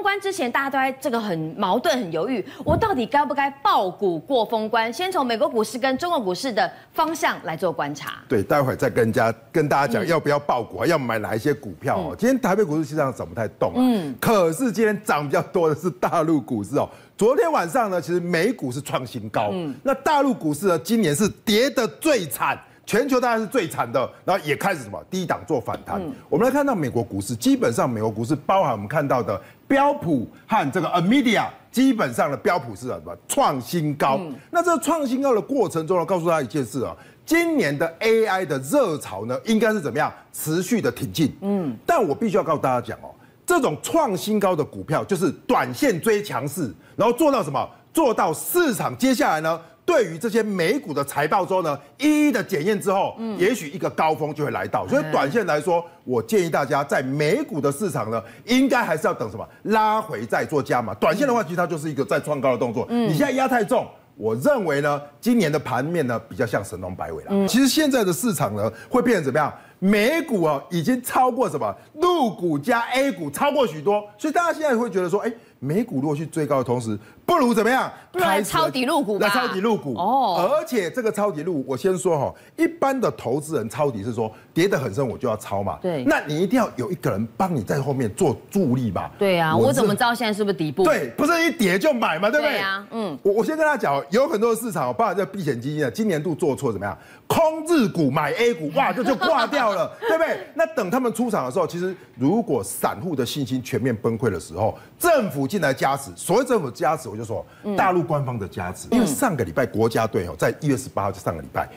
封关之前，大家都在这个很矛盾、很犹豫，我到底该不该爆股过封关？先从美国股市跟中国股市的方向来做观察。对，待会儿再跟家跟大家讲要不要爆股啊，要买哪一些股票哦。嗯、今天台北股市实际上涨不太动啊，嗯，可是今天涨比较多的是大陆股市哦。昨天晚上呢，其实美股是创新高，嗯，那大陆股市呢，今年是跌得最惨。全球当然是最惨的，然后也开始什么低档做反弹。嗯、我们来看到美国股市，基本上美国股市包含我们看到的标普和这个 NVIDIA，基本上的标普是什么创新高。嗯、那这个创新高的过程中呢，告诉大家一件事啊，今年的 AI 的热潮呢，应该是怎么样持续的挺进。嗯，但我必须要告诉大家讲哦，这种创新高的股票就是短线追强势，然后做到什么？做到市场接下来呢？对于这些美股的财报之后呢，一一的检验之后，嗯，也许一个高峰就会来到。所以短线来说，我建议大家在美股的市场呢，应该还是要等什么拉回再做加码。短线的话，其实它就是一个再创高的动作。嗯，你现在压太重，我认为呢，今年的盘面呢比较像神龙摆尾了。其实现在的市场呢会变成怎么样？美股啊已经超过什么陆股加 A 股超过许多，所以大家现在会觉得说，哎。美股如果去追高的同时，不如怎么样？不如抄底陆股吧。来抄底陆股哦。而且这个抄底陆，我先说哈，一般的投资人抄底是说跌得很深，我就要抄嘛。对。那你一定要有一个人帮你在后面做助力吧。对啊，我怎么知道现在是不是底部？对，不是一跌就买嘛，对不对？对啊，嗯。我我先跟大家讲，有很多的市场，包括这避险基金啊，今年度做错怎么样？空日股买 A 股，哇，这就挂掉了，对不对？那等他们出场的时候，其实如果散户的信心全面崩溃的时候，政府进来加持，所谓政府加持，我就说大陆官方的加持，因为上个礼拜国家队哦，在一月十八号就上个礼拜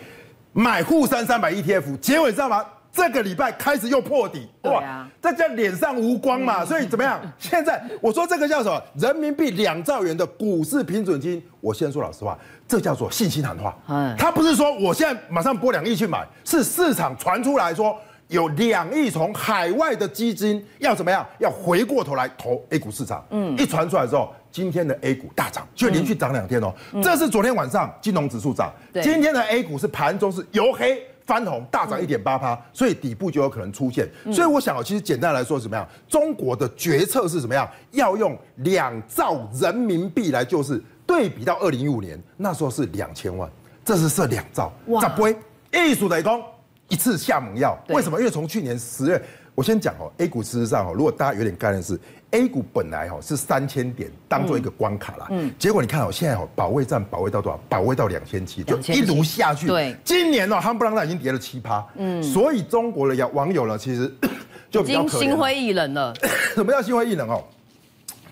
买沪深三百 ETF，结果你知道吗？这个礼拜开始又破底，哇，这叫脸上无光嘛。所以怎么样？现在我说这个叫什么？人民币两兆元的股市平准金，我先说老实话，这叫做信心喊话。他不是说我现在马上拨两亿去买，是市场传出来说。有两亿从海外的基金要怎么样？要回过头来投 A 股市场。嗯，一传出来之后，今天的 A 股大涨，就连续涨两天哦。这是昨天晚上金融指数涨，今天的 A 股是盘中是由黑翻红，大涨一点八趴，所以底部就有可能出现。所以我想，其实简单来说是怎么样？中国的决策是怎么样？要用两兆人民币来救市，对比到二零一五年那时候是两千万，这是设两兆，咋不会？艺术雷公。一次下猛药，为什么？因为从去年十月，我先讲哦，A 股事实上哦，如果大家有点概念是，A 股本来哦是三千点当做一个关卡啦，嗯，结果你看哦，现在哦保卫战保卫到多少？保卫到两千七，就一路下去。对，今年哦，夯不啷当已经跌了七趴，嗯，所以中国的网友呢，其实 就比较心灰意冷了。什么叫心灰意冷哦？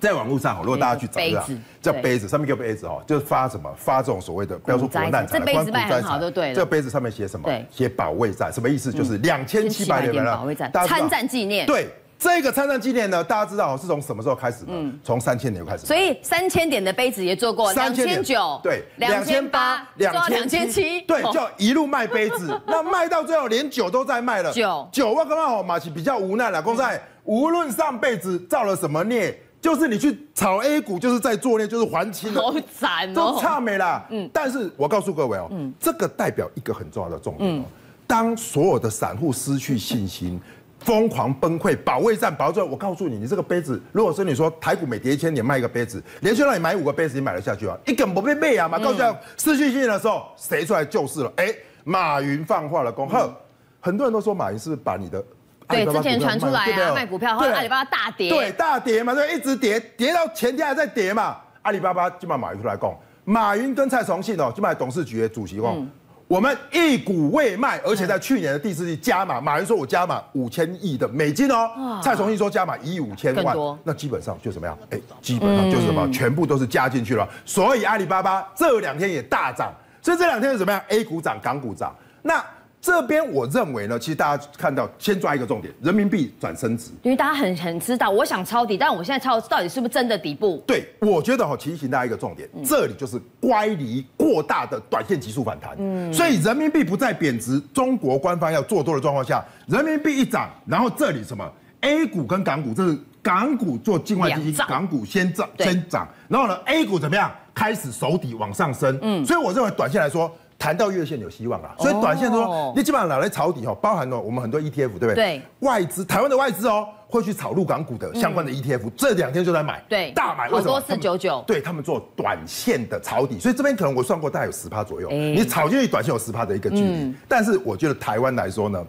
在网络上，如果大家去找一下，叫杯子，上面叫杯子哦，就是发什么发这种所谓的，不要说国难财，这杯子卖很好，对了。这杯子上面写什么？写保卫战，什么意思？就是两千七百年保卫战，参战纪念。对，这个参战纪念呢，大家知道是从什么时候开始的？嗯，从三千年开始。所以三千点的杯子也做过，三千九，对，两千八，两千七，对，就一路卖杯子，那卖到最后连酒都在卖了。酒酒，我刚刚好马奇比较无奈了，公在无论上辈子造了什么孽。就是你去炒 A 股，就是在作孽，就是还清了，好惨哦，都差没了。嗯，但是我告诉各位哦，嗯，这个代表一个很重要的重点哦。当所有的散户失去信心，疯狂崩溃，保卫战保住，我告诉你，你这个杯子，如果是你说台股每跌一千点卖一个杯子，连续让你买五个杯子，你买得下去啊？一根不被背啊嘛。告诉你，失去信心的时候，谁出来救市了？哎，马云放话了，恭贺。很多人都说马云是不是把你的。对，之前传出来啊，卖股票，后来阿里巴巴大跌，对，大跌嘛，对，一直跌，跌到前天还在跌嘛。阿里巴巴就把马云出来讲，马云跟蔡崇信哦，就把董事局的主席讲，我们一股未卖，而且在去年的第四季加码，马云说我加码五千亿的美金哦，蔡崇信说加码一亿五千万，那基本上就怎么样？哎，基本上就是什么，全部都是加进去了。所以阿里巴巴这两天也大涨，所以这两天是怎么样？A 股涨，港股涨，那。这边我认为呢，其实大家看到，先抓一个重点，人民币转升值，因为大家很很知道，我想抄底，但我现在抄到底是不是真的底部？对，我觉得哈，提醒大家一个重点，嗯、这里就是乖离过大的短线急速反弹，嗯，所以人民币不再贬值，中国官方要做多的状况下，人民币一涨，然后这里什么？A 股跟港股，这是港股做境外基金，港股先涨先涨，然后呢 A 股怎么样？开始守底往上升，嗯，所以我认为短线来说。谈到月线有希望啊。所以短线说，哦、你基本上拿来抄底哈，包含了我们很多 ETF，对不对？对。外资，台湾的外资哦。会去炒陆港股的相关的 ETF，嗯、这两天就在买，对，大买，为什么？多四九九，对他们做短线的抄底，所以这边可能我算过大概有十趴左右，欸、你炒进去短线有十趴的一个距离。嗯、但是我觉得台湾来说呢，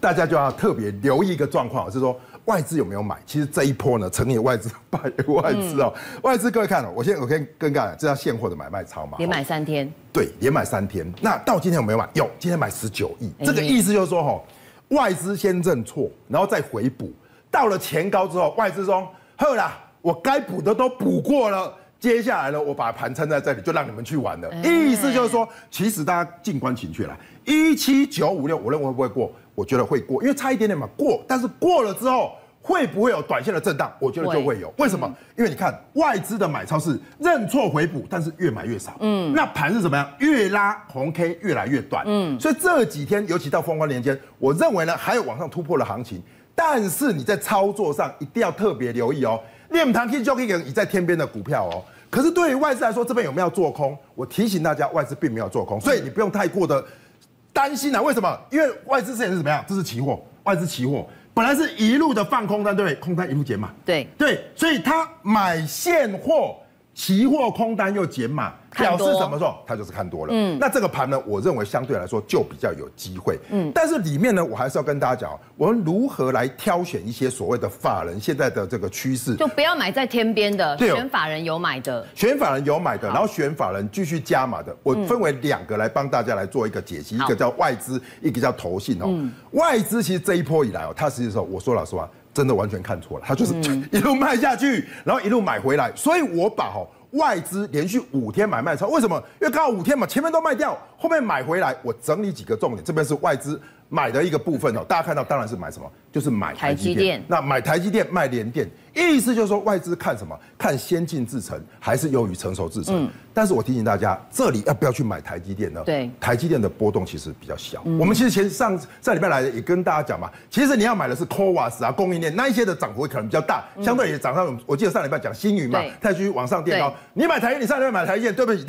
大家就要特别留意一个状况，就是说外资有没有买？其实这一波呢，成也外资败也外资哦，嗯、外资各位看哦，我先我先跟大家讲，这叫现货的买卖超嘛，连买三天，对，连买三天。那到今天有没有买？有，今天买十九亿，这个意思就是说哈，外资先认错，然后再回补。到了前高之后，外资说：“好啦，我该补的都补过了，接下来呢，我把盘撑在这里，就让你们去玩了。”意思就是说，其实大家静观情绪来，一七九五六，我认为会不会过？我觉得会过，因为差一点点嘛，过。但是过了之后，会不会有短线的震荡？我觉得就会有。为什么？因为你看外资的买超是认错回补，但是越买越少。嗯，那盘是怎么样？越拉红 K 越来越短。嗯，所以这几天，尤其到封关年间，我认为呢，还有往上突破的行情。但是你在操作上一定要特别留意哦，练堂 K 就可以给你在天边的股票哦。可是对于外资来说，这边有没有做空？我提醒大家，外资并没有做空，所以你不用太过的担心啊。为什么？因为外资之前是怎么样？这是期货，外资期货本来是一路的放空单，对不对？空单一路减码，对对，所以他买现货，期货空单又减码。表示什么时候？他就是看多了。嗯，那这个盘呢，我认为相对来说就比较有机会。嗯，但是里面呢，我还是要跟大家讲，我们如何来挑选一些所谓的法人现在的这个趋势，就不要买在天边的，选法人有买的，选法人有买的，然后选法人继续加码的。我分为两个来帮大家来做一个解析，一个叫外资，一个叫投信哦。外资其实这一波以来哦，它实际上我说老实话，真的完全看错了，他就是 一路卖下去，然后一路买回来，所以我把哦。外资连续五天买卖超，为什么？因为刚好五天嘛，前面都卖掉，后面买回来。我整理几个重点，这边是外资买的一个部分哦。大家看到，当然是买什么？就是买台积电。那买台积电卖联电，意思就是说外资看什么？看先进制程还是优于成熟制程？嗯。但是我提醒大家，这里要不要去买台积电呢？对。台积电的波动其实比较小。嗯。我们其实前上上礼拜来也跟大家讲嘛，其实你要买的是 CoWoS 啊，供应链那一些的涨幅可能比较大，相对也涨上。我记得上礼拜讲星云嘛，它继续往上垫高。你买台积，你上礼拜买台积电，对不起，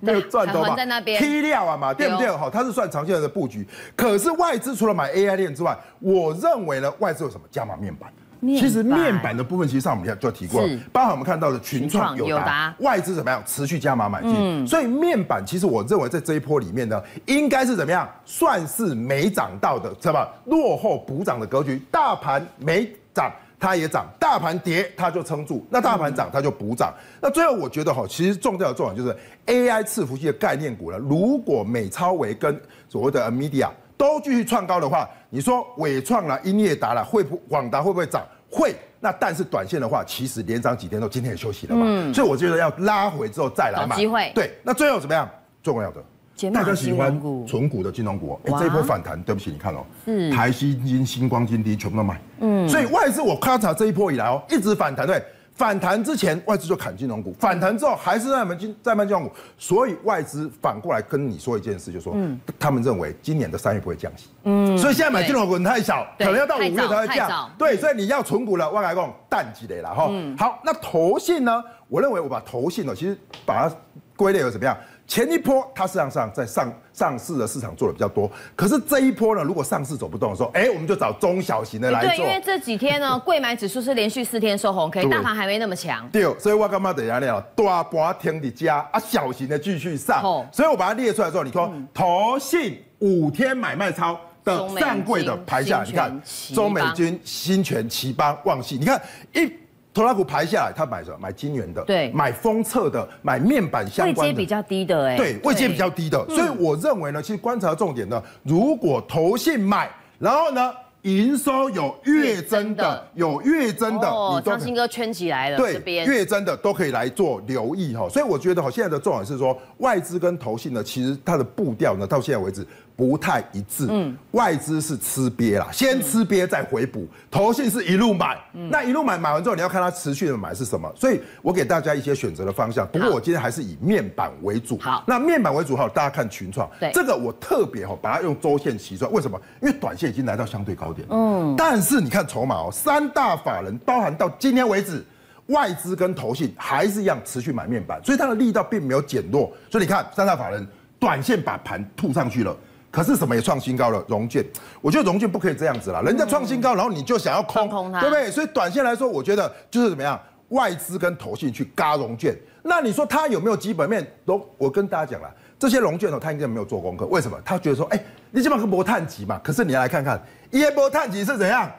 没有赚到嘛。在那边。批料啊嘛，对不对？好，它是算长线的布局。可是外资除了买 AI 链之外，我认为呢，外资有什么加码面板？其实面板的部分，其实上我们就提过了，包含我们看到的群创、友达，外资怎么样持续加码买进，所以面板其实我认为在这一波里面呢，应该是怎么样，算是没涨到的，知道吧？落后补涨的格局，大盘没涨它也涨，大盘跌它就撑住，那大盘涨它就补涨。那最后我觉得哈，其实重要的重点就是 AI 伺服器的概念股呢，如果美超维跟所谓的 NVIDIA 都继续创高的话，你说尾创啦、英业达啦，会不广达会不会涨？会。那但是短线的话，其实连涨几天都今天也休息了嘛。嗯。所以我觉得要拉回之后再来买。机会。对。那最后怎么样？重要的，大家喜欢纯股的金融股。哎，这一波反弹，对不起，你看哦，是台新金、星光金、低全部都买。嗯。所以外资我观察这一波以来哦，一直反弹对。反弹之前，外资就砍金融股；反弹之后，还是在买金在卖金融股。所以外资反过来跟你说一件事，就是说，嗯，他们认为今年的三月不会降息，嗯，所以现在买金融股太小，可能要到五月才会降。对，所以你要存股了，外来讲淡季的了哈。好，那投信呢？我认为我把投信呢，其实把它归类为怎么样？前一波它实际上在上上市的市场做的比较多，可是这一波呢，如果上市走不动的时候，哎，我们就找中小型的来做。对，因为这几天呢，柜买指数是连续四天收红 K，大盘还没那么强。对，所以我干嘛等下呢？大盘停的家啊，小型的继续上。哦。所以我把它列出来之后，你说投信五天买卖超的上柜的排下来，你看中美金、新全、奇邦、旺系，你看一。拖拉股排下来，他买什么？买金元的，对，买封测的，买面板相关的，位阶比较低的，哎，对，位阶比较低的，所以我认为呢，其实观察重点呢，如果投信买，然后呢，营收有月增的，有月增的，哦，张新哥圈起来了，对，月增的都可以来做留意哈，所以我觉得哈，现在的重点是说，外资跟投信呢，其实它的步调呢，到现在为止。不太一致，嗯，外资是吃瘪啦，先吃瘪再回补，投信是一路买，嗯，那一路买买完之后，你要看它持续的买是什么，所以我给大家一些选择的方向。不过我今天还是以面板为主，好，那面板为主哈，大家看群创，对，这个我特别哈，把它用周线洗出来，为什么？因为短线已经来到相对高点，嗯，但是你看筹码哦，三大法人包含到今天为止，外资跟投信还是一样持续买面板，所以它的力道并没有减弱，所以你看三大法人。短线把盘吐上去了。可是什么也创新高了，融券，我觉得融券不可以这样子啦，人家创新高，然后你就想要空，空它，对不对？所以短线来说，我觉得就是怎么样，外资跟投信去嘎融券，那你说它有没有基本面？都我跟大家讲了，这些融券呢，他应该没有做功课，为什么？他觉得说，哎，你基本上不探级嘛，可是你要来看看，一波碳级是怎样，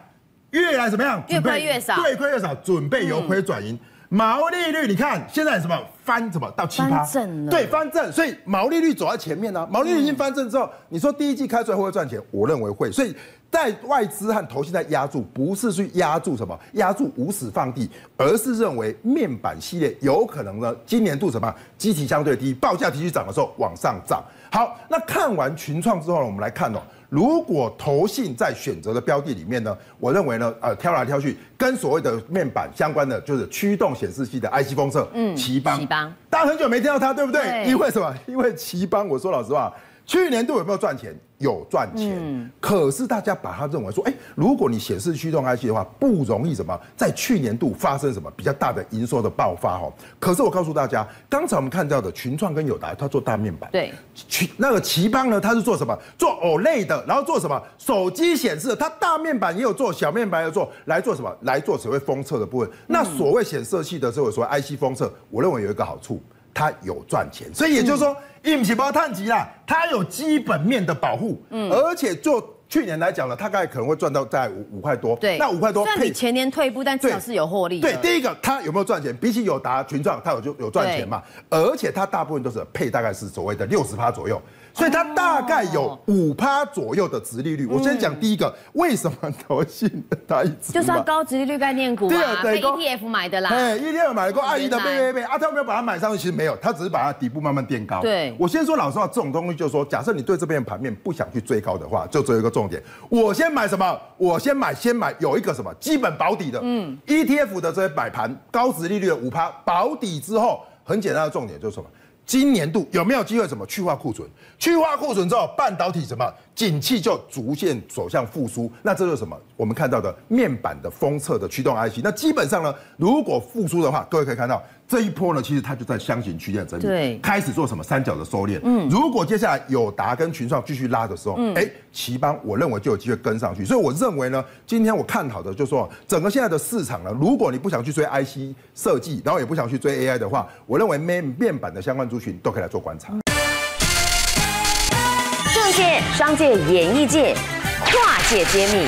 越来怎么样，越亏越少，对，亏越少，准备由亏转盈。嗯毛利率，你看现在什么翻什么到七趴，对，翻正，所以毛利率走在前面呢、啊。毛利率已经翻正之后，你说第一季开出来会不会赚钱？我认为会。所以在外资和投信在压住，不是去压住什么，压住无死放地，而是认为面板系列有可能呢，今年度什么基体相对低，报价继续涨的时候往上涨。好，那看完群创之后呢，我们来看哦。如果投信在选择的标的里面呢，我认为呢，呃，挑来挑去，跟所谓的面板相关的，就是驱动显示器的 IC 封测，嗯，奇邦，奇邦，大家很久没听到它，对不对？对，因为什么？因为奇邦，我说老实话。去年度有没有赚钱？有赚钱，嗯、可是大家把它认为说，哎，如果你显示驱动 IC 的话，不容易什么，在去年度发生什么比较大的营收的爆发哦。可是我告诉大家，刚才我们看到的群创跟友达，它做大面板，对，群那个奇邦呢，它是做什么？做 OLED 的，然后做什么？手机显示，它大面板也有做，小面板也有做，来做什么？来做所谓封测的部分。那所谓显示器的时候，所谓 IC 封测，我认为有一个好处。它有赚钱，所以也就是说，一起包碳级啦，它有基本面的保护，嗯，而且做去年来讲呢，它大概可能会赚到在五五块多，对，那五块多，虽然比前年退步，但至少是有获利。对，第一个它有没有赚钱？比起友达、群创，它有就有赚钱嘛，而且它大部分都是配大概是所谓的六十趴左右。所以它大概有五趴左右的殖利率。我先讲第一个，为什么投信它一直就是要高殖利率概念股啊，被 ETF 买的啦。对，ETF 买的够，阿姨的背背背，阿他没有把它买上去，其实没有，他只是把它底部慢慢垫高。对，我先说老实话，这种东西就是说，假设你对这边盘面不想去追高的话，就只有一个重点，我先买什么？我先买，先买有一个什么基本保底的，嗯，ETF 的这些买盘高殖利率的五趴保底之后，很简单的重点就是什么？今年度有没有机会怎么去化库存？去化库存之后，半导体什么景气就逐渐走向复苏。那这就是什么？我们看到的面板的封测的驱动 IC。那基本上呢，如果复苏的话，各位可以看到。这一波呢，其实它就在箱型区间整理，对，开始做什么三角的收敛。嗯，如果接下来友达跟群创继续拉的时候，哎、嗯，頎邦我认为就有机会跟上去。所以我认为呢，今天我看好的就是说，整个现在的市场呢，如果你不想去追 IC 设计，然后也不想去追 AI 的话，我认为面面板的相关族群都可以来做观察。政界、商界、演艺界，跨界揭秘，